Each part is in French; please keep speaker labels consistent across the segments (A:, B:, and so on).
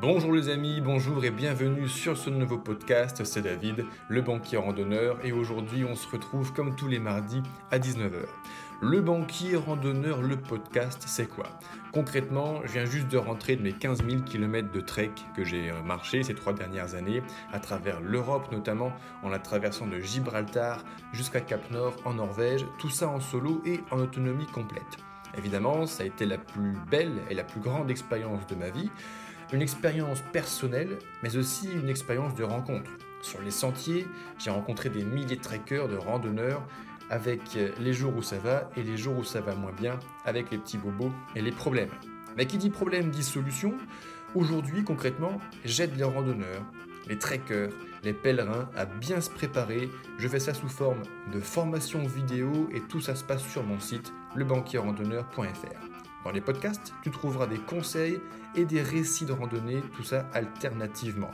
A: Bonjour les amis, bonjour et bienvenue sur ce nouveau podcast. C'est David, le banquier randonneur, et aujourd'hui on se retrouve comme tous les mardis à 19h. Le banquier randonneur, le podcast, c'est quoi? Concrètement, je viens juste de rentrer de mes 15 000 km de trek que j'ai marché ces trois dernières années, à travers l'Europe notamment, en la traversant de Gibraltar jusqu'à Cap Nord en Norvège, tout ça en solo et en autonomie complète. Évidemment, ça a été la plus belle et la plus grande expérience de ma vie, une expérience personnelle, mais aussi une expérience de rencontre. Sur les sentiers, j'ai rencontré des milliers de trekkers, de randonneurs, avec les jours où ça va et les jours où ça va moins bien, avec les petits bobos et les problèmes. Mais qui dit problème dit solution. Aujourd'hui, concrètement, j'aide les randonneurs, les trekkers, les pèlerins à bien se préparer. Je fais ça sous forme de formation vidéo et tout ça se passe sur mon site lebanquierrandonneur.fr. Dans les podcasts, tu trouveras des conseils et des récits de randonnée, tout ça alternativement.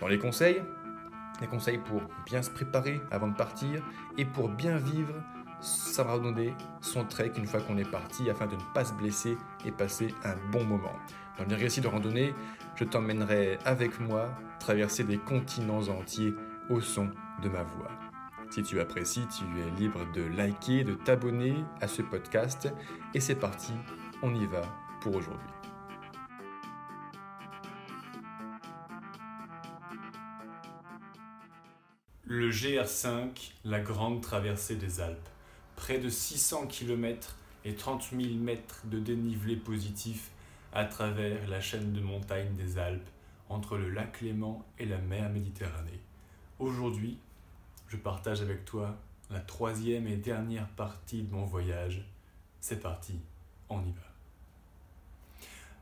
A: Dans les conseils, des conseils pour bien se préparer avant de partir et pour bien vivre sa randonnée, son trek une fois qu'on est parti afin de ne pas se blesser et passer un bon moment. Dans les récits de randonnée, je t'emmènerai avec moi traverser des continents entiers au son de ma voix. Si tu apprécies, tu es libre de liker, de t'abonner à ce podcast. Et c'est parti, on y va pour aujourd'hui. Le GR5, la grande traversée des Alpes. Près de 600 km et 30 000 mètres de dénivelé positif à travers la chaîne de montagnes des Alpes, entre le lac Léman et la mer Méditerranée. Aujourd'hui, je partage avec toi la troisième et dernière partie de mon voyage. C'est parti, on y va.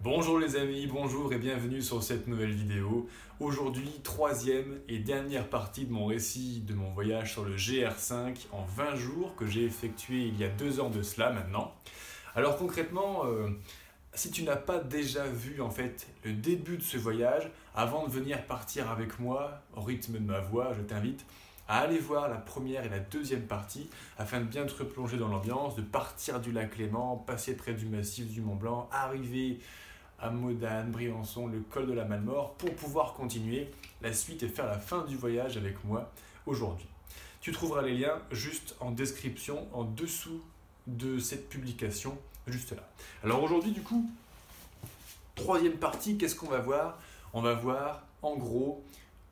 A: Bonjour les amis, bonjour et bienvenue sur cette nouvelle vidéo. Aujourd'hui, troisième et dernière partie de mon récit de mon voyage sur le GR5 en 20 jours que j'ai effectué il y a deux ans de cela maintenant. Alors concrètement, euh, si tu n'as pas déjà vu en fait le début de ce voyage, avant de venir partir avec moi au rythme de ma voix, je t'invite à aller voir la première et la deuxième partie afin de bien te replonger dans l'ambiance, de partir du lac Léman, passer près du massif du Mont Blanc, arriver à Modane, Briançon, le col de la Malmort, pour pouvoir continuer la suite et faire la fin du voyage avec moi aujourd'hui. Tu trouveras les liens juste en description, en dessous de cette publication, juste là. Alors aujourd'hui, du coup, troisième partie, qu'est-ce qu'on va voir? On va voir en gros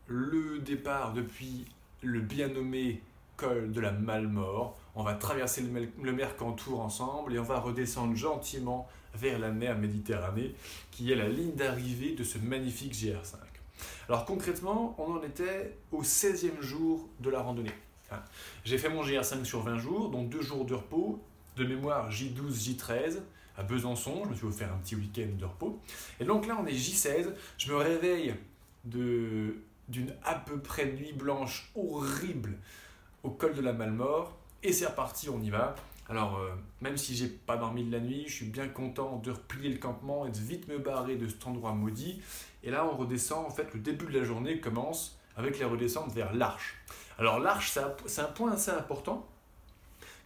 A: le départ depuis le bien nommé col de la Malmort. On va traverser le, Mercantour ensemble et on va redescendre gentiment vers la mer Méditerranée, qui est la ligne d'arrivée de ce magnifique GR5. Alors concrètement, on en était au 16e jour de la randonnée. Hein. J'ai fait mon GR5 sur 20 jours, donc 2 jours de repos, de mémoire J12, J13, à Besançon, je me suis offert un petit week-end de repos. Et donc là, on est J16, je me réveille d'une à peu près nuit blanche horrible au col de la Malmort, et c'est reparti, on y va. Alors, euh, même si j'ai pas dormi de la nuit, je suis bien content de replier le campement et de vite me barrer de cet endroit maudit. Et là, on redescend, en fait, le début de la journée commence avec les redescentes vers l'Arche. Alors, l'Arche, c'est un point assez important,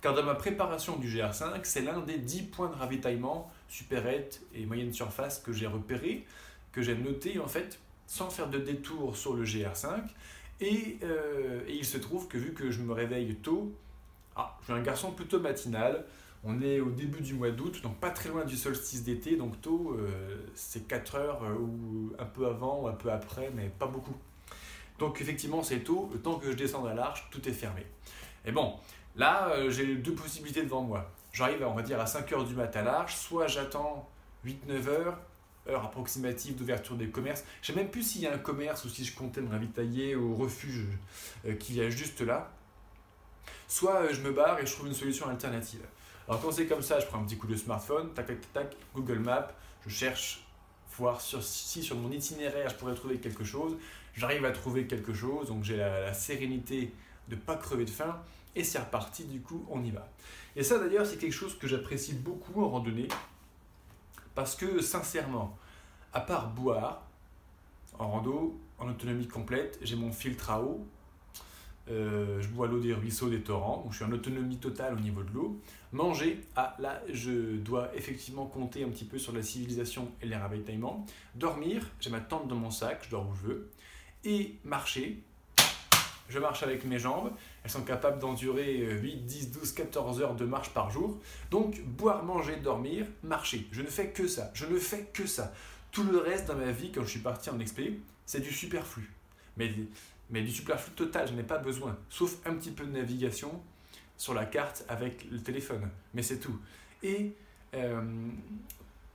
A: car dans ma préparation du GR5, c'est l'un des 10 points de ravitaillement supérette et moyenne surface que j'ai repéré, que j'ai noté, en fait, sans faire de détour sur le GR5. Et, euh, et il se trouve que vu que je me réveille tôt, ah, je suis un garçon plutôt matinal. On est au début du mois d'août, donc pas très loin du solstice d'été, donc tôt, euh, c'est 4 heures euh, ou un peu avant ou un peu après, mais pas beaucoup. Donc effectivement, c'est tôt, le temps que je descende à l'arche, tout est fermé. Et bon, là, euh, j'ai deux possibilités devant moi. J'arrive, on va dire, à 5 heures du matin à l'arche, soit j'attends 8-9 heures, heure approximative d'ouverture des commerces. Je ne sais même plus s'il y a un commerce ou si je comptais me ravitailler au refuge qu'il y a juste là soit euh, je me barre et je trouve une solution alternative. Alors quand c'est comme ça, je prends un petit coup de smartphone, tac tac tac, Google Maps, je cherche voir si sur mon itinéraire je pourrais trouver quelque chose. J'arrive à trouver quelque chose, donc j'ai la, sérénité de ne pas crever de faim et c'est reparti, du coup on y va. Et ça d'ailleurs c'est quelque chose que j'apprécie beaucoup en randonnée parce que sincèrement, à part boire en rando, en autonomie complète, j'ai mon filtre à eau, euh, je bois l'eau des ruisseaux, des torrents, donc je suis en autonomie totale au niveau de l'eau. Manger, ah là, je dois effectivement compter un petit peu sur la civilisation et les ravitaillements. Dormir, j'ai ma tente dans mon sac, je dors où je veux. Et marcher, je marche avec mes jambes, elles sont capables d'endurer 8, 10, 12, 14 heures de marche par jour. Donc, boire, manger, dormir, marcher. Je ne fais que ça, je ne fais que ça. Tout le reste dans ma vie, quand je suis parti en expé, c'est du superflu. Mais mais du superflu total, je n'ai pas besoin, sauf un petit peu de navigation sur la carte avec le téléphone, mais c'est tout. Et euh,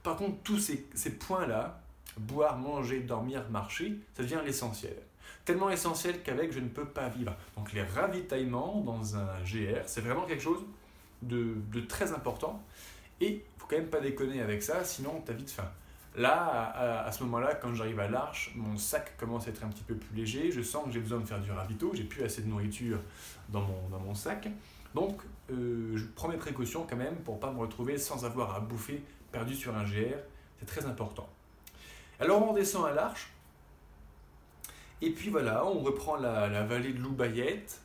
A: par contre, tous ces, points-là, boire, manger, dormir, marcher, ça devient l'essentiel. Tellement essentiel qu'avec, je ne peux pas vivre. Donc les ravitaillements dans un GR, c'est vraiment quelque chose de, de très important. Et il faut quand même pas déconner avec ça, sinon tu as vite faim. Là, à, ce moment-là, quand j'arrive à l'arche, mon sac commence à être un petit peu plus léger. Je sens que j'ai besoin de faire du ravito. J'ai plus assez de nourriture dans mon, dans mon sac. Donc, euh, je prends mes précautions quand même pour pas me retrouver sans avoir à bouffer perdu sur un GR. C'est très important. Alors, on descend à l'arche. Et puis voilà, on reprend la, la vallée de Loubayette.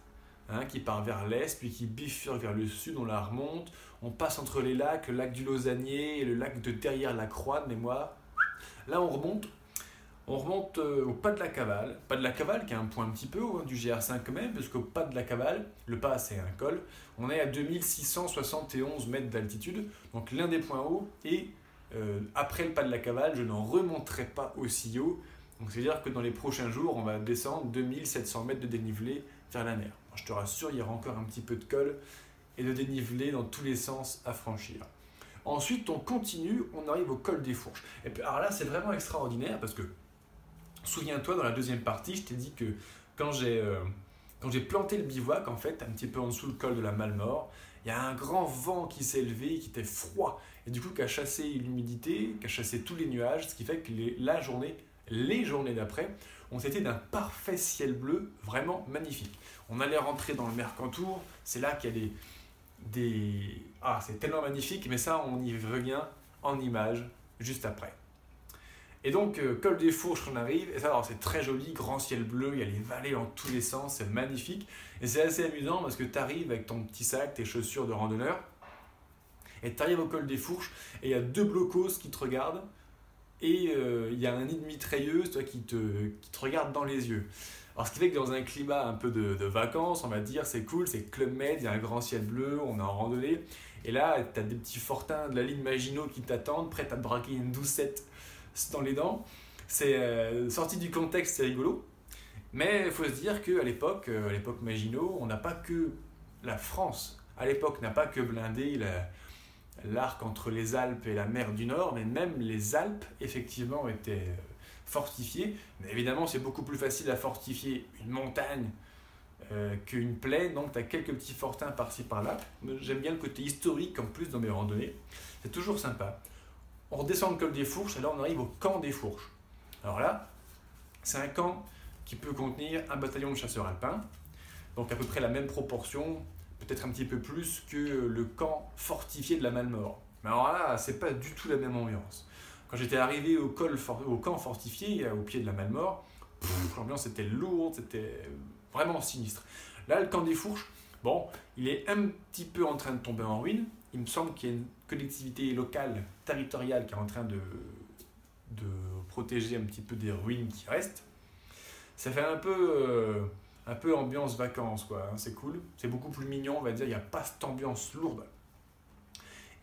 A: Hein, qui part vers l'est, puis qui bifurque vers le sud, on la remonte, on passe entre les lacs, le lac du Lausannier et le lac de derrière la Croix de mémoire, Là, on remonte, on remonte euh, au pas de la cavale. Pas de la cavale qui est un point un petit peu haut hein, du GR5 quand même, parce qu'au pas de la cavale, le pas c'est un col, on est à 2671 mètres d'altitude, donc l'un des points hauts, et euh, après le pas de la cavale, je n'en remonterai pas aussi haut. Donc c'est-à-dire que dans les prochains jours, on va descendre 2700 mètres de dénivelé vers la mer. Je te rassure, il y aura encore un petit peu de col et de dénivelé dans tous les sens à franchir. Ensuite, on continue, on arrive au col des Fourches. Et alors là, c'est vraiment extraordinaire parce que, souviens-toi, dans la deuxième partie, je t'ai dit que quand j'ai euh, planté le bivouac, en fait, un petit peu en dessous le col de la Malmort, il y a un grand vent qui s'est levé, qui était froid, et du coup qui a chassé l'humidité, qui a chassé tous les nuages, ce qui fait que la journée, les journées d'après, ont été d'un parfait ciel bleu, vraiment magnifique. On allait rentrer dans le Mercantour, c'est là qu'il y a des, des... Ah, c'est tellement magnifique, mais ça, on y revient en images juste après. Et donc, euh, col des Fourches, on arrive, et ça, c'est très joli, grand ciel bleu, il y a les vallées dans tous les sens, c'est magnifique. Et c'est assez amusant parce que tu arrives avec ton petit sac, tes chaussures de randonneur, et tu arrives au col des Fourches, et il y a deux blocos qui te regardent, et euh, il y a un nid de toi, qui te regarde dans les yeux. Alors, ce qui fait que dans un climat un peu de, vacances, on va dire, c'est cool, c'est Club Med, il y a un grand ciel bleu, on est en randonnée. Et là, tu as des petits fortins de la ligne Maginot qui t'attendent, prêts à te braquer une doucette dans les dents. C'est euh, sorti du contexte, c'est rigolo. Mais il faut se dire qu'à l'époque, euh, à l'époque Maginot, on n'a pas que la France. À l'époque, n'a pas que blindé l'arc entre les Alpes et la mer du Nord, mais même les Alpes, effectivement, étaient fortifié. Mais évidemment, c'est beaucoup plus facile à fortifier une montagne euh, qu'une plaine, donc tu as quelques petits fortins par-ci par-là. J'aime bien le côté historique en plus dans mes randonnées. C'est toujours sympa. On redescend le col des Fourches et on arrive au camp des Fourches. Alors là, c'est un camp qui peut contenir un bataillon de chasseurs alpins, donc à peu près la même proportion, peut-être un petit peu plus que le camp fortifié de la Malmort. Mais alors là, c'est pas du tout la même ambiance. Quand j'étais arrivé au, camp fortifié, au pied de la Malmort, l'ambiance était lourde, c'était vraiment sinistre. Là, le camp des Fourches, bon, il est un petit peu en train de tomber en ruine. Il me semble qu'il y a une collectivité locale, territoriale, qui est en train de, de protéger un petit peu des ruines qui restent. Ça fait un peu, euh, un peu ambiance vacances, quoi. Hein, c'est cool. C'est beaucoup plus mignon, on va dire. Il n'y a pas cette ambiance lourde.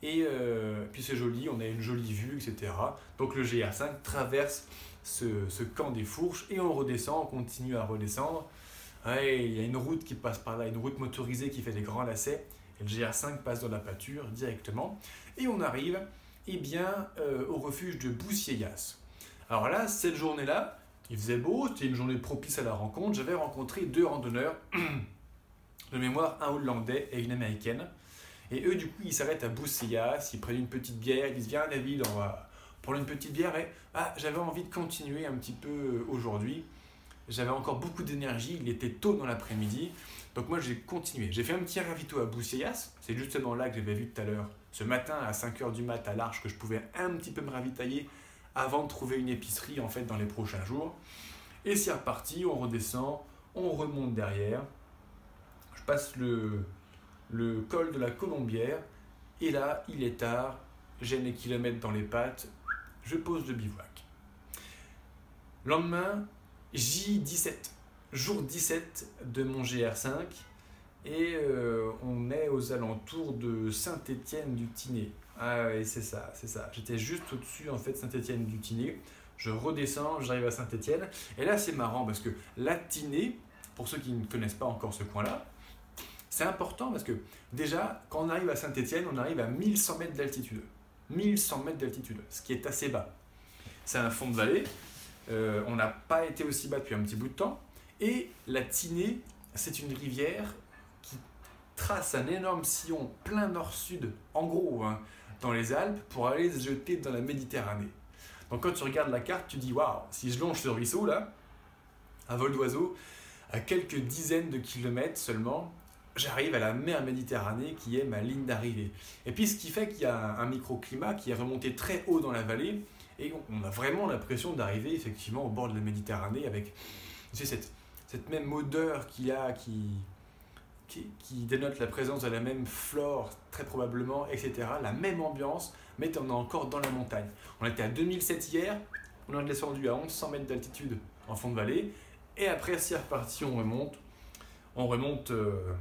A: Et euh, puis c'est joli, on a une jolie vue, etc. Donc le GR5 traverse ce, camp des fourches et on redescend, on continue à redescendre. il y a une route qui passe par là, une route motorisée qui fait des grands lacets. Et le GR5 passe dans la pâture directement. Et on arrive eh bien, euh, au refuge de Boussieyas. Alors là, cette journée-là, il faisait beau, c'était une journée propice à la rencontre. J'avais rencontré deux randonneurs de mémoire, un Hollandais et une Américaine. Et eux, du coup, ils s'arrêtent à Bousséas, ils prennent une petite bière, ils disent Viens, David, on va prendre une petite bière. Et ah, j'avais envie de continuer un petit peu euh, aujourd'hui. J'avais encore beaucoup d'énergie, il était tôt dans l'après-midi. Donc moi, j'ai continué. J'ai fait un petit ravito à Bousséas. C'est justement là que j'avais vu tout à l'heure, ce matin à 5h du mat à l'Arche, que je pouvais un petit peu me ravitailler avant de trouver une épicerie en fait dans les prochains jours. Et c'est reparti, on redescend, on remonte derrière. Je passe le, le col de la Colombière, et là, il est tard, j'ai mes kilomètres dans les pattes, je pose le bivouac. Lendemain, J17, jour 17 de mon GR5, et euh, on est aux alentours de Saint-Étienne du Tiné. Ah oui, c'est ça, c'est ça. J'étais juste au-dessus en fait Saint-Étienne du Tiné. Je redescends, j'arrive à Saint-Étienne. Et là, c'est marrant parce que la Tinée, pour ceux qui ne connaissent pas encore ce coin-là, c'est important parce que déjà, quand on arrive à Saint-Étienne, on arrive à 1100 mètres d'altitude. 1100 mètres d'altitude, ce qui est assez bas. C'est un fond de vallée. Euh, on n'a pas été aussi bas depuis un petit bout de temps. Et la Tinée, c'est une rivière qui trace un énorme sillon plein nord-sud, en gros, hein, dans les Alpes, pour aller se jeter dans la Méditerranée. Donc quand tu regardes la carte, tu dis waouh, si je longe ce ruisseau là, à vol d'oiseau, à quelques dizaines de kilomètres seulement, j'arrive à la mer Méditerranée qui est ma ligne d'arrivée. Et puis ce qui fait qu'il y a un microclimat qui est remonté très haut dans la vallée et on a vraiment l'impression d'arriver effectivement au bord de la Méditerranée avec cette, cette même odeur qu'il y a qui, qui, dénote la présence de la même flore très probablement, etc. La même ambiance, mais on est encore dans la montagne. On était à 2007 hier, on est descendu à 1100 mètres d'altitude en fond de vallée et après c'est reparti, on remonte. On remonte... Euh,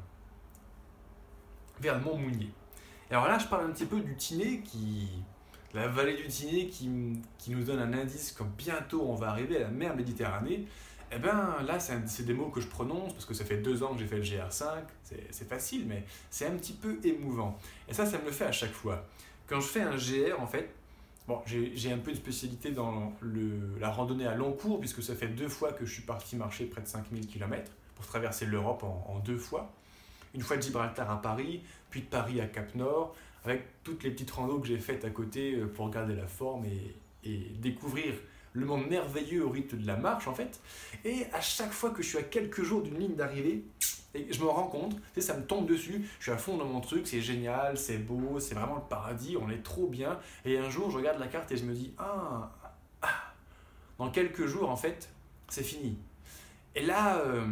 A: mont Mounier. alors là, je parle un petit peu du Tiné, qui, la vallée du Tiné, qui, nous donne un indice comme bientôt on va arriver à la mer Méditerranée. Eh bien là, c'est des mots que je prononce parce que ça fait deux ans que j'ai fait le GR5, c'est facile, mais c'est un petit peu émouvant. Et ça, ça me le fait à chaque fois. Quand je fais un GR, en fait, bon, j'ai un peu de spécialité dans la randonnée à long cours, puisque ça fait deux fois que je suis parti marcher près de 5000 km pour traverser l'Europe en deux fois une fois de Gibraltar à Paris, puis de Paris à Cap Nord, avec toutes les petites randos que j'ai faites à côté euh, pour garder la forme et, découvrir le monde merveilleux au rythme de la marche en fait. Et à chaque fois que je suis à quelques jours d'une ligne d'arrivée, je me rends compte, ça me tombe dessus, je suis à fond dans mon truc, c'est génial, c'est beau, c'est vraiment le paradis, on est trop bien. Et un jour, je regarde la carte et je me dis, ah, ah dans quelques jours en fait, c'est fini. Et là, euh,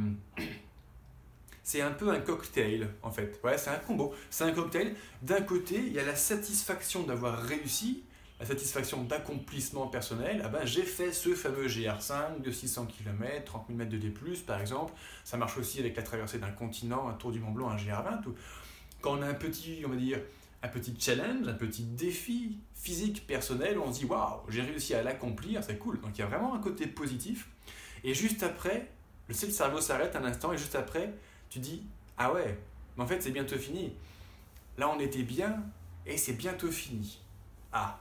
A: c'est un peu un cocktail en fait. Ouais, c'est un combo. C'est un cocktail. D'un côté, il y a la satisfaction d'avoir réussi, la satisfaction d'accomplissement personnel. Ah ben, j'ai fait ce fameux GR5 de 600 km, 30 000 mètres de D+, par exemple. Ça marche aussi avec la traversée d'un continent, un tour du Mont Blanc, un GR20. Quand on a un petit, on va dire, un petit challenge, un petit défi physique personnel, on se dit waouh, j'ai réussi à l'accomplir, c'est cool. Donc il y a vraiment un côté positif. Et juste après, le cerveau s'arrête un instant et juste après, tu dis Ah ouais, mais en fait c'est bientôt fini. Là on était bien et c'est bientôt fini. Ah.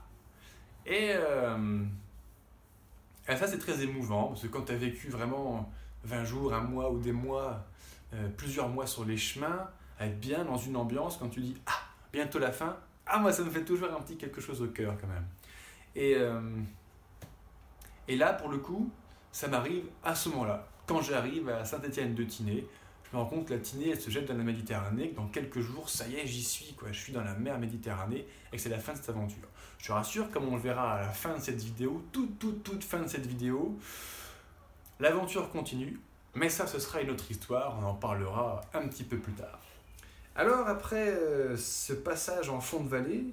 A: Et, euh, ça c'est très émouvant parce que quand tu as vécu vraiment 20 jours, un mois ou des mois, euh, plusieurs mois sur les chemins, être bien dans une ambiance, quand tu dis Ah, bientôt la fin, ah moi ça me fait toujours un petit quelque chose au cœur quand même. Et, euh, là pour le coup, ça m'arrive à ce moment-là. Quand j'arrive à Saint-Étienne de Tinée, je me rends compte que la Tinée, elle se jette dans la Méditerranée, que dans quelques jours, ça y est, j'y suis, quoi. Je suis dans la mer Méditerranée et que c'est la fin de cette aventure. Je te rassure, comme on le verra à la fin de cette vidéo, toute, toute, toute fin de cette vidéo, l'aventure continue, mais ça, ce sera une autre histoire, on en parlera un petit peu plus tard. Alors, après euh, ce passage en fond de vallée,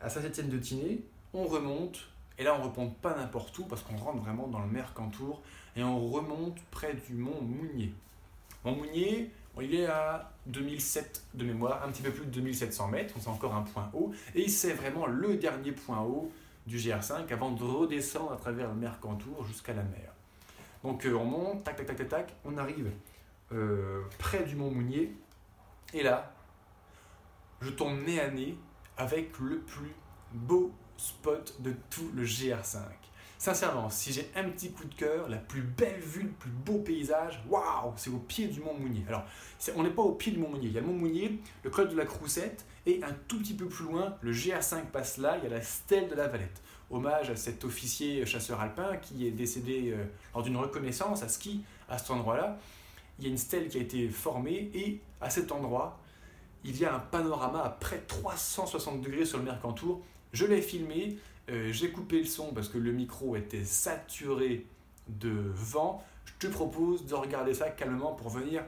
A: à Saint-Étienne de Tinée, on remonte, et là, on remonte pas n'importe où, parce qu'on rentre vraiment dans le Mercantour, et on remonte près du mont Mounier. Montmounier, il est à 2007 de mémoire, un petit peu plus de 2700 mètres, c'est encore un point haut, et c'est vraiment le dernier point haut du GR5 avant de redescendre à travers le Mercantour jusqu'à la mer. Donc euh, on monte, tac, tac, tac, tac, tac, on arrive euh, près du Mont Mounier, et là, je tombe nez à nez avec le plus beau spot de tout le GR5. Sincèrement, si j'ai un petit coup de cœur, la plus belle vue, le plus beau paysage, waouh, c'est au pied du Mont Mounier. Alors, on n'est pas au pied du Mont Mounier. Il y a Mont Mounier, le col de la Croussette, et un tout petit peu plus loin, le GA5 passe là, il y a la stèle de la Valette. Hommage à cet officier chasseur alpin qui est décédé euh, lors d'une reconnaissance à ski à cet endroit-là. Il y a une stèle qui a été formée, et à cet endroit, il y a un panorama à près de 360 degrés sur le Mercantour. Je l'ai filmé, euh, j'ai coupé le son parce que le micro était saturé de vent. Je te propose de regarder ça calmement pour venir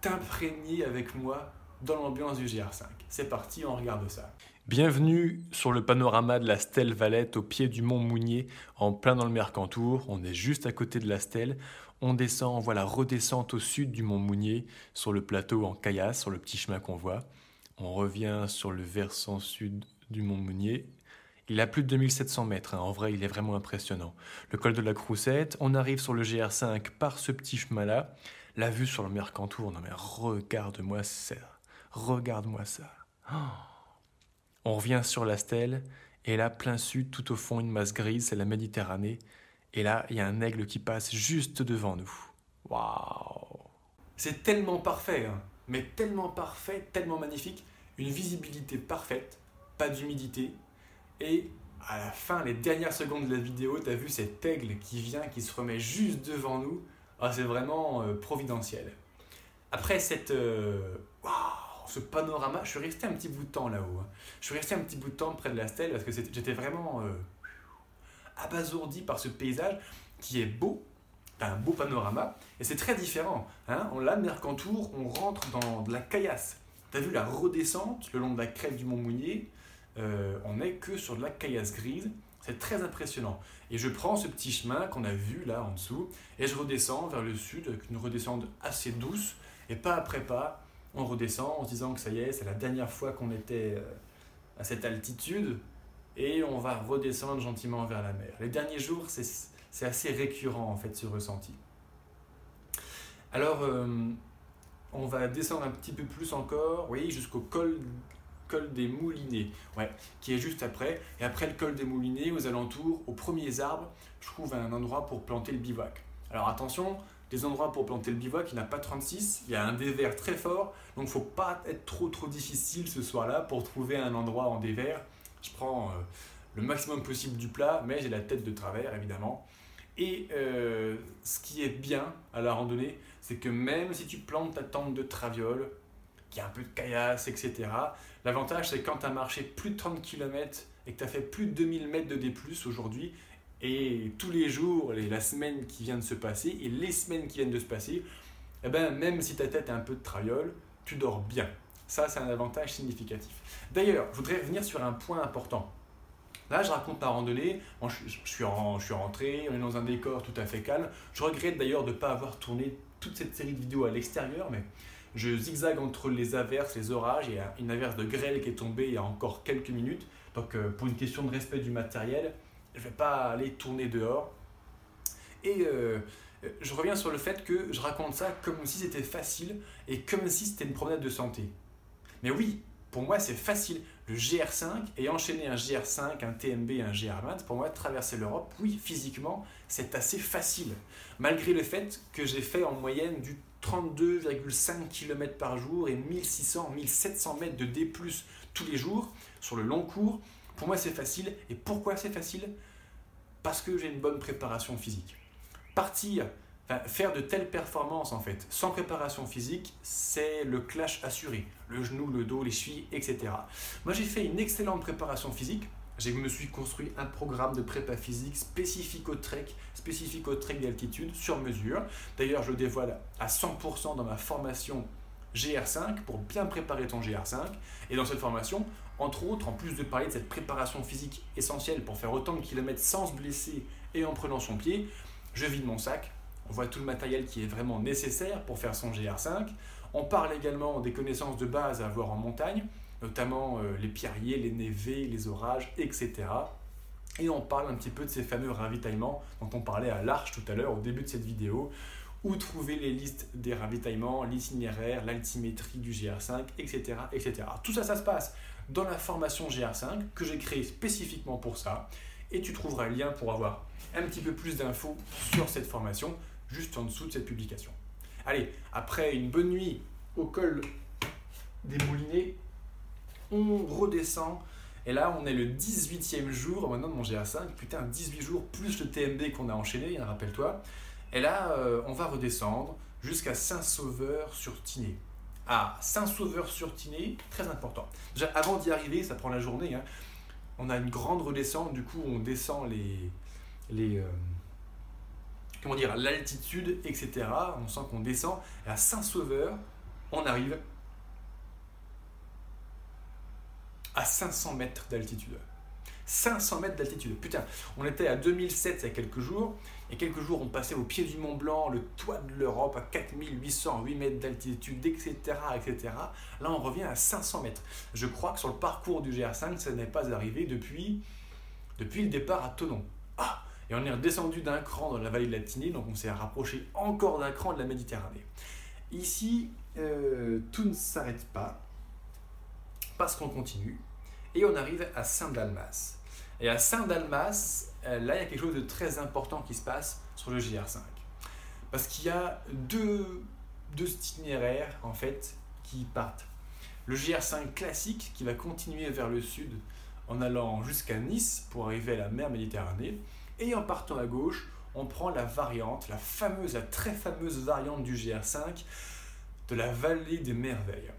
A: t'imprégner avec moi dans l'ambiance du GR5. C'est parti, on regarde ça. Bienvenue sur le panorama de la Stèle Valette au pied du mont Mounier, en plein dans le Mercantour. On est juste à côté de la Stèle. On descend, on voit la redescente au sud du mont Mounier, sur le plateau en caillasse, sur le petit chemin qu'on voit. On revient sur le versant sud du mont Mounier. Il a plus de 2700 mètres, hein. en vrai il est vraiment impressionnant. Le col de la Croussette, on arrive sur le GR5 par ce petit chemin-là. La vue sur le Mercantour, non mais regarde-moi ça, regarde-moi ça. Oh. On revient sur la stèle, et là, plein sud, tout au fond, une masse grise, c'est la Méditerranée. Et là, il y a un aigle qui passe juste devant nous. Waouh C'est tellement parfait, hein. mais tellement parfait, tellement magnifique. Une visibilité parfaite, pas d'humidité. Et à la fin, les dernières secondes de la vidéo, tu as vu cet aigle qui vient, qui se remet juste devant nous. Ah, c'est vraiment euh, providentiel. Après cette... Euh, ce panorama, je suis resté un petit bout de temps là-haut. Hein. Je suis resté un petit bout de temps près de la stèle parce que j'étais vraiment euh, abasourdi par ce paysage qui est beau, un beau panorama, et c'est très différent. Hein. On l'a Mercantour, on rentre dans de la caillasse. Tu as vu la redescente le long de la crête du Mont Mounier? Euh, On n'est que sur de la caillasse grise. C'est très impressionnant. Et je prends ce petit chemin qu'on a vu là en dessous, et je redescends vers le sud avec une redescente assez douce, et pas après pas, on redescend en se disant que ça y est, c'est la dernière fois qu'on était euh, à cette altitude et on va redescendre gentiment vers la mer. Les derniers jours, c'est assez récurrent en fait ce ressenti. Alors, euh, on va descendre un petit peu plus encore, oui, jusqu'au col, col des Moulinets, qui est juste après. Et après le col des Moulinets, aux alentours, aux premiers arbres, je trouve un endroit pour planter le bivouac. Alors attention, des endroits pour planter le bivouac, il n'y en a pas 36, il y a un dévers très fort, donc il ne faut pas être trop trop difficile ce soir-là pour trouver un endroit en dévers. Je prends euh, le maximum possible du plat, mais j'ai la tête de travers évidemment. Et euh, ce qui est bien à la randonnée, c'est que même si tu plantes ta tente de traviole, qui a un peu de caillasse, etc., l'avantage c'est quand tu as marché plus de 30 km et que tu as fait plus de 2000 mètres de D aujourd'hui, et tous les jours, et la semaine qui vient de se passer, et les semaines qui viennent de se passer, eh ben, même si ta tête est un peu de traviole, tu dors bien. Ça, c'est un avantage significatif. D'ailleurs, je voudrais revenir sur un point important. Là, je raconte ma randonnée, je, suis je suis rentré, on est dans un décor tout à fait calme. Je regrette d'ailleurs de ne pas avoir tourné toute cette série de vidéos à l'extérieur, mais je zigzague entre les averses, les orages. Il y a une averse de grêle qui est tombée il y a encore quelques minutes. Donc, euh, pour une question de respect du matériel, je ne vais pas aller tourner dehors. Et euh, je reviens sur le fait que je raconte ça comme si c'était facile et comme si c'était une promenade de santé. Mais oui, pour moi c'est facile. Le GR5 et enchaîner un GR5, un TMB et un GR20, pour moi traverser l'Europe, oui, physiquement, c'est assez facile. Malgré le fait que j'ai fait en moyenne du 32,5 km par jour et 1600, 1700 mètres de D+, tous les jours, sur le long cours, pour moi, c'est facile. Et pourquoi c'est facile? Parce que j'ai une bonne préparation physique. Partir, faire de telles performances, en fait, sans préparation physique, c'est le clash assuré. Le genou, le dos, les chevilles, etc. Moi, j'ai fait une excellente préparation physique. Je me suis construit un programme de prépa physique spécifique au trek, spécifique au trek d'altitude, sur mesure. D'ailleurs, je le dévoile à 100% dans ma formation GR5 pour bien préparer ton GR5. Et dans cette formation, entre autres, en plus de parler de cette préparation physique essentielle pour faire autant de kilomètres sans se blesser et en prenant son pied, je vide mon sac. On voit tout le matériel qui est vraiment nécessaire pour faire son GR5. On parle également des connaissances de base à avoir en montagne, notamment euh, les pierriers, les névés, les orages, etc. Et on parle un petit peu de ces fameux ravitaillements dont on parlait à l'arche tout à l'heure au début de cette vidéo, où trouver les listes des ravitaillements, l'itinéraire, l'altimétrie du GR5, etc., etc. Tout ça, ça se passe dans la formation GR5 que j'ai créée spécifiquement pour ça. Et tu trouveras le lien pour avoir un petit peu plus d'infos sur cette formation juste en dessous de cette publication. Allez, après une bonne nuit au col des Moulinets, on redescend. Et là, on est le 18e jour maintenant de mon GR5. Putain, 18 jours plus le TMB qu'on a enchaîné, rappelle-toi. Et là, euh, on va redescendre jusqu'à Saint-Sauveur-sur-Tinée à Saint-Sauveur-sur-Tinée, très important. Déjà, avant d'y arriver, ça prend la journée. Hein. On a une grande redescente, du coup, on descend les. les euh, comment dire, l'altitude, etc. On sent qu'on descend. Et à Saint-Sauveur, on arrive à 500 mètres d'altitude. 500 mètres d'altitude. Putain, on était à 2007 il y a quelques jours, et quelques jours on passait au pied du Mont Blanc, le toit de l'Europe à 4808 mètres d'altitude, etc., etc. Là on revient à 500 mètres. Je crois que sur le parcours du GR5, ça n'est pas arrivé depuis, depuis le départ à Tonon. Ah Et on est redescendu d'un cran dans la vallée de la Tinée, donc on s'est rapproché encore d'un cran de la Méditerranée. Ici, euh, tout ne s'arrête pas, parce qu'on continue, et on arrive à Saint-Dalmas. Et à Saint-Dalmas, euh, là, il y a quelque chose de très important qui se passe sur le GR5. Parce qu'il y a deux, itinéraires, en fait, qui partent. Le GR5 classique, qui va continuer vers le sud en allant jusqu'à Nice pour arriver à la mer Méditerranée. Et en partant à gauche, on prend la variante, la fameuse, la très fameuse variante du GR5 de la vallée des merveilles.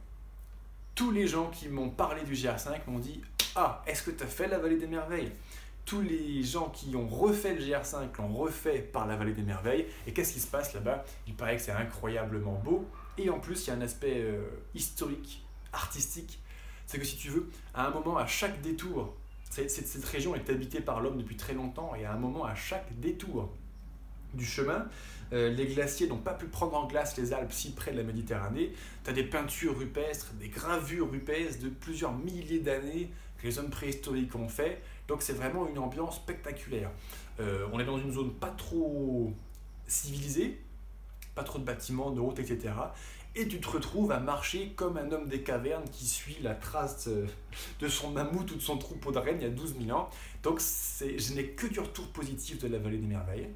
A: Tous les gens qui m'ont parlé du GR5 m'ont dit Ah, est-ce que tu as fait la vallée des merveilles? Tous les gens qui ont refait le GR5 l'ont refait par la vallée des merveilles. Et qu'est-ce qui se passe là-bas? Il paraît que c'est incroyablement beau. Et en plus, il y a un aspect euh, historique, artistique. C'est que si tu veux, à un moment, à chaque détour, cette, cette région est habitée par l'homme depuis très longtemps. Et à un moment, à chaque détour du chemin, euh, les glaciers n'ont pas pu prendre en glace les Alpes si près de la Méditerranée. Tu as des peintures rupestres, des gravures rupestres de plusieurs milliers d'années que les hommes préhistoriques ont fait. Donc c'est vraiment une ambiance spectaculaire. Euh, on est dans une zone pas trop civilisée, pas trop de bâtiments, de routes, etc. Et tu te retrouves à marcher comme un homme des cavernes qui suit la trace euh, de son mammouth ou de son troupeau de rennes il y a 12 000 ans. Donc je n'ai que du retour positif de la vallée des merveilles.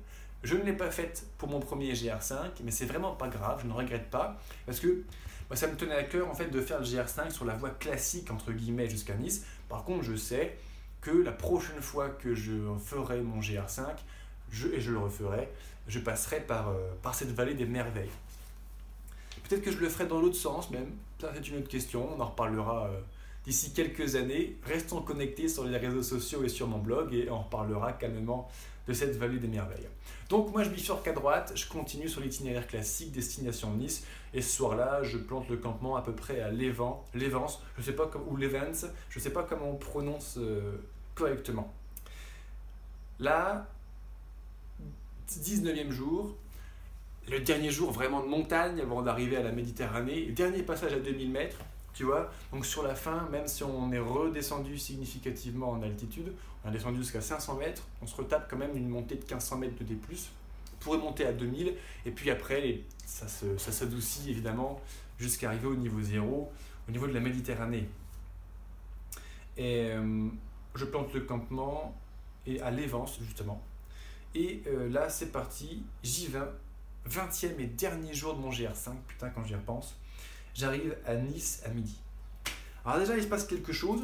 A: Je ne l'ai pas faite pour mon premier GR5, mais c'est vraiment pas grave, je ne regrette pas, parce que ça me tenait à cœur en fait de faire le GR5 sur la voie classique entre guillemets jusqu'à Nice. Par contre, je sais que la prochaine fois que je ferai mon GR5, je, et je le referai, je passerai par, euh, par cette vallée des merveilles. Peut-être que je le ferai dans l'autre sens même, ça c'est une autre question, on en reparlera euh, d'ici quelques années. Restons connectés sur les réseaux sociaux et sur mon blog et on reparlera calmement cette vallée des merveilles. Donc moi je bifurque à droite, je continue sur l'itinéraire classique destination Nice et ce soir-là je plante le campement à peu près à Lévent, Lévence, je sais pas Lévens, je sais pas comment on prononce euh, correctement. Là, 19e jour, le dernier jour vraiment de montagne avant d'arriver à la Méditerranée, dernier passage à 2000 mètres, tu vois, donc sur la fin, même si on est redescendu significativement en altitude, on est descendu jusqu'à 500 mètres, on se retape quand même une montée de 1500 mètres de D+, pour monter à 2000, et puis après, ça s'adoucit évidemment jusqu'à arriver au niveau zéro, au niveau de la Méditerranée. Et euh, je plante le campement et à l'Évence justement. Et euh, là, c'est parti, j'y vais, 20e et dernier jour de mon GR5, putain, quand j'y repense j'arrive à Nice à midi. Alors déjà, il se passe quelque chose,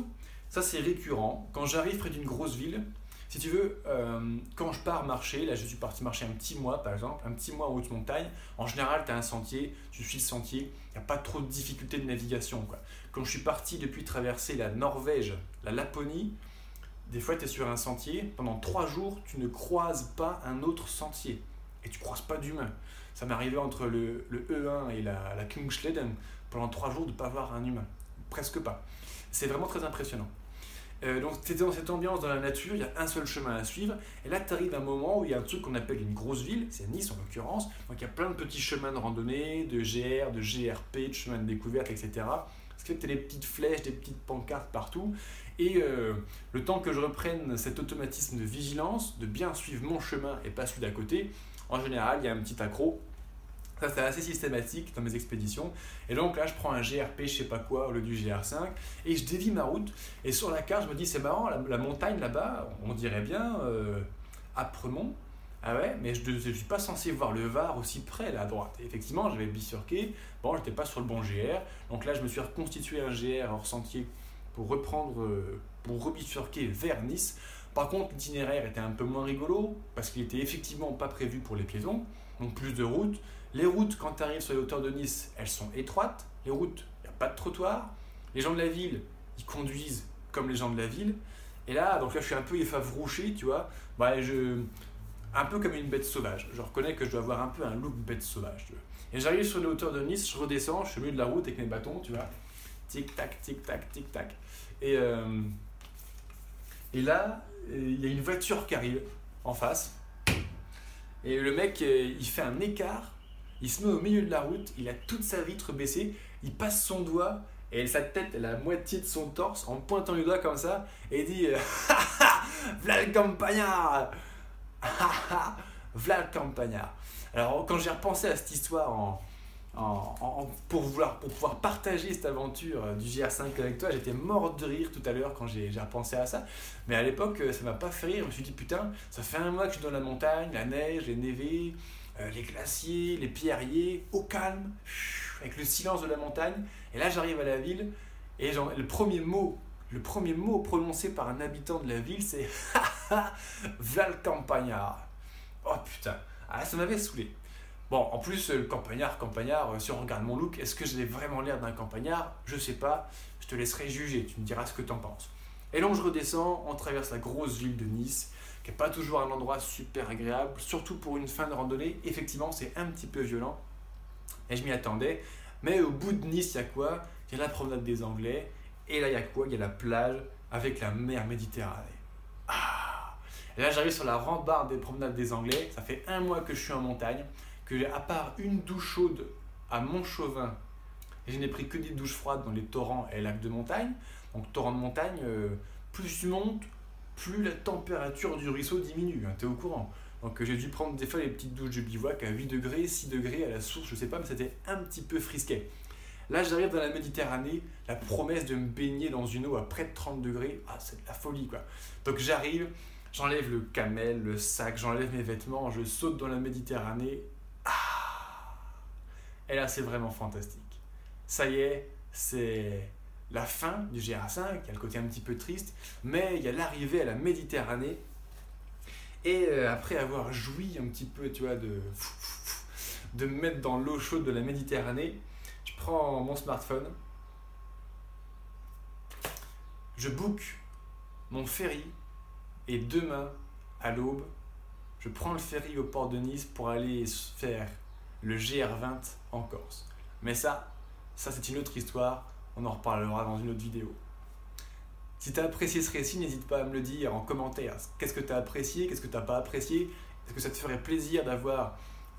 A: ça c'est récurrent. Quand j'arrive près d'une grosse ville, si tu veux, euh, quand je pars marcher, là je suis parti marcher un petit mois par exemple, un petit mois en haute montagne, en général tu as un sentier, tu suis le sentier, il n'y a pas trop de difficultés de navigation. Quoi. Quand je suis parti depuis traverser la Norvège, la Laponie, des fois tu es sur un sentier, pendant trois jours tu ne croises pas un autre sentier et tu croises pas d'humain. Ça m'est arrivé entre le, le, E1 et la, la Kungsleden pendant trois jours de ne pas voir un humain. Presque pas. C'est vraiment très impressionnant. Euh, donc tu es dans cette ambiance dans la nature, il y a un seul chemin à suivre, et là tu arrives à un moment où il y a un truc qu'on appelle une grosse ville, c'est Nice en l'occurrence, donc il y a plein de petits chemins de randonnée, de GR, de GRP, de chemins de découverte, etc. Ce qui fait que tu as des petites flèches, des petites pancartes partout, et euh, le temps que je reprenne cet automatisme de vigilance, de bien suivre mon chemin et pas celui d'à côté, en général il y a un petit accro ça, c'est assez systématique dans mes expéditions. Et donc là, je prends un GRP, je sais pas quoi, au lieu du GR5, et je dévie ma route. Et sur la carte, je me dis, c'est marrant, la, montagne là-bas, on dirait bien euh, Apremont. Ah ouais, mais je ne suis pas censé voir le Var aussi près, là, à droite. Et effectivement, j'avais bifurqué. Bon, je n'étais pas sur le bon GR. Donc là, je me suis reconstitué un GR hors sentier pour reprendre, euh, pour rebifurquer vers Nice. Par contre, l'itinéraire était un peu moins rigolo parce qu'il était effectivement pas prévu pour les piétons. Donc plus de routes, les routes, quand tu arrives sur les hauteurs de Nice, elles sont étroites. Les routes, il n'y a pas de trottoir. Les gens de la ville, ils conduisent comme les gens de la ville. Et là, donc là, je suis un peu effavrouché, tu vois. Bah, je... un peu comme une bête sauvage. Je reconnais que je dois avoir un peu un look bête sauvage. Et j'arrive sur les hauteurs de Nice, je redescends, je suis au milieu de la route avec mes bâtons, tu vois. Tic-tac, tic-tac, tic-tac. Et, euh, et là, il y a une voiture qui arrive en face. Et le mec, euh, il fait un écart, il se met au milieu de la route, il a toute sa vitre baissée, il passe son doigt et sa tête, la moitié de son torse en pointant le doigt comme ça et dit V'là le campagnard V'là le campagnard Alors, quand j'ai repensé à cette histoire pour pouvoir partager cette aventure euh, du GR5 avec toi, j'étais mort de rire tout à l'heure quand j'ai repensé à ça. Mais à l'époque, euh, ça m'a pas fait rire. Je me suis dit, putain, ça fait un mois que je suis dans la montagne, la neige, les névés, euh, les glaciers, les pierriers, au calme, avec le silence de la montagne. Et là, j'arrive à la ville et le premier mot, le premier mot prononcé par un habitant de la ville, c'est Val Campagnard. Oh putain, ah, ça m'avait saoulé. Bon, en plus, le campagnard, campagnard, euh, si on regarde mon look, est-ce que j'ai vraiment l'air d'un campagnard? Je sais pas, je te laisserai juger, tu me diras ce que t'en penses. Et donc je redescends, on traverse la grosse ville de Nice, qui pas toujours un endroit super agréable, surtout pour une fin de randonnée. Effectivement, c'est un petit peu violent, et je m'y attendais. Mais au bout de Nice, il y a quoi? Il y a la promenade des Anglais, et là, il y a quoi? Il y a la plage avec la mer Méditerranée. Ah Et là, j'arrive sur la rambarde des promenades des Anglais, ça fait un mois que je suis en montagne que à part une douche chaude à Montchauvin, je n'ai pris que des douches froides dans les torrents et lacs de montagne. Donc torrents de montagne, euh, plus tu montes, plus la température du ruisseau diminue, hein, tu es au courant. Donc j'ai dû prendre des fois les petites douches de bivouac à 8 degrés, 6 degrés à la source, je sais pas, mais c'était un petit peu frisquet. Là j'arrive dans la Méditerranée, la promesse de me baigner dans une eau à près de 30 degrés, ah c'est de la folie quoi. Donc j'arrive, j'enlève le camel, le sac, j'enlève mes vêtements, je saute dans la Méditerranée et là, c'est vraiment fantastique. Ça y est, c'est la fin du GR5, il y a le côté un petit peu triste, mais il y a l'arrivée à la Méditerranée. Et euh, après avoir joui un petit peu, tu vois, de, de me mettre dans l'eau chaude de la Méditerranée, je prends mon smartphone, je book mon ferry, et demain, à l'aube, je prends le ferry au port de Nice pour aller faire le GR20 en Corse. Mais ça, ça c'est une autre histoire, on en reparlera dans une autre vidéo. Si tu as apprécié ce récit, n'hésite pas à me le dire en commentaire. Qu'est-ce que tu as apprécié, qu'est-ce que tu n'as pas apprécié? Est-ce que ça te ferait plaisir d'avoir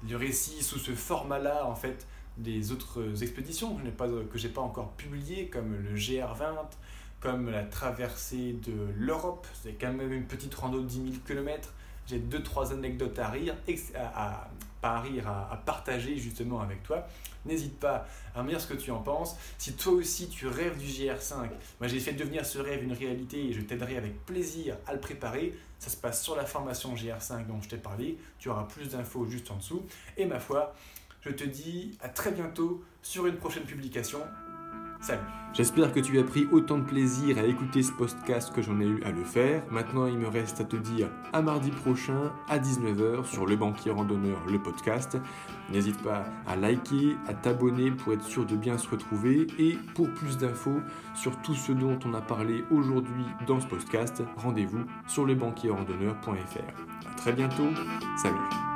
A: le récit sous ce format-là, en fait, des autres expéditions? Que je n'ai pas, pas encore publiées, comme le GR20, comme la traversée de l'Europe, c'est quand même une petite rando de 10 000 km, j'ai deux trois anecdotes à rire, à rire, à, partager justement avec toi. N'hésite pas à me dire ce que tu en penses. Si toi aussi tu rêves du GR5, moi j'ai fait devenir ce rêve une réalité et je t'aiderai avec plaisir à le préparer. Ça se passe sur la formation GR5 dont je t'ai parlé. Tu auras plus d'infos juste en dessous. Et ma foi, je te dis à très bientôt sur une prochaine publication. Salut
B: J'espère que tu as pris autant de plaisir à écouter ce podcast que j'en ai eu à le faire. Maintenant, il me reste à te dire à mardi prochain à 19h sur Le Banquier Randonneur, le podcast. N'hésite pas à liker, à t'abonner pour être sûr de bien se retrouver. Et pour plus d'infos sur tout ce dont on a parlé aujourd'hui dans ce podcast, rendez-vous sur lebanquierrandonneur.fr. A très bientôt, salut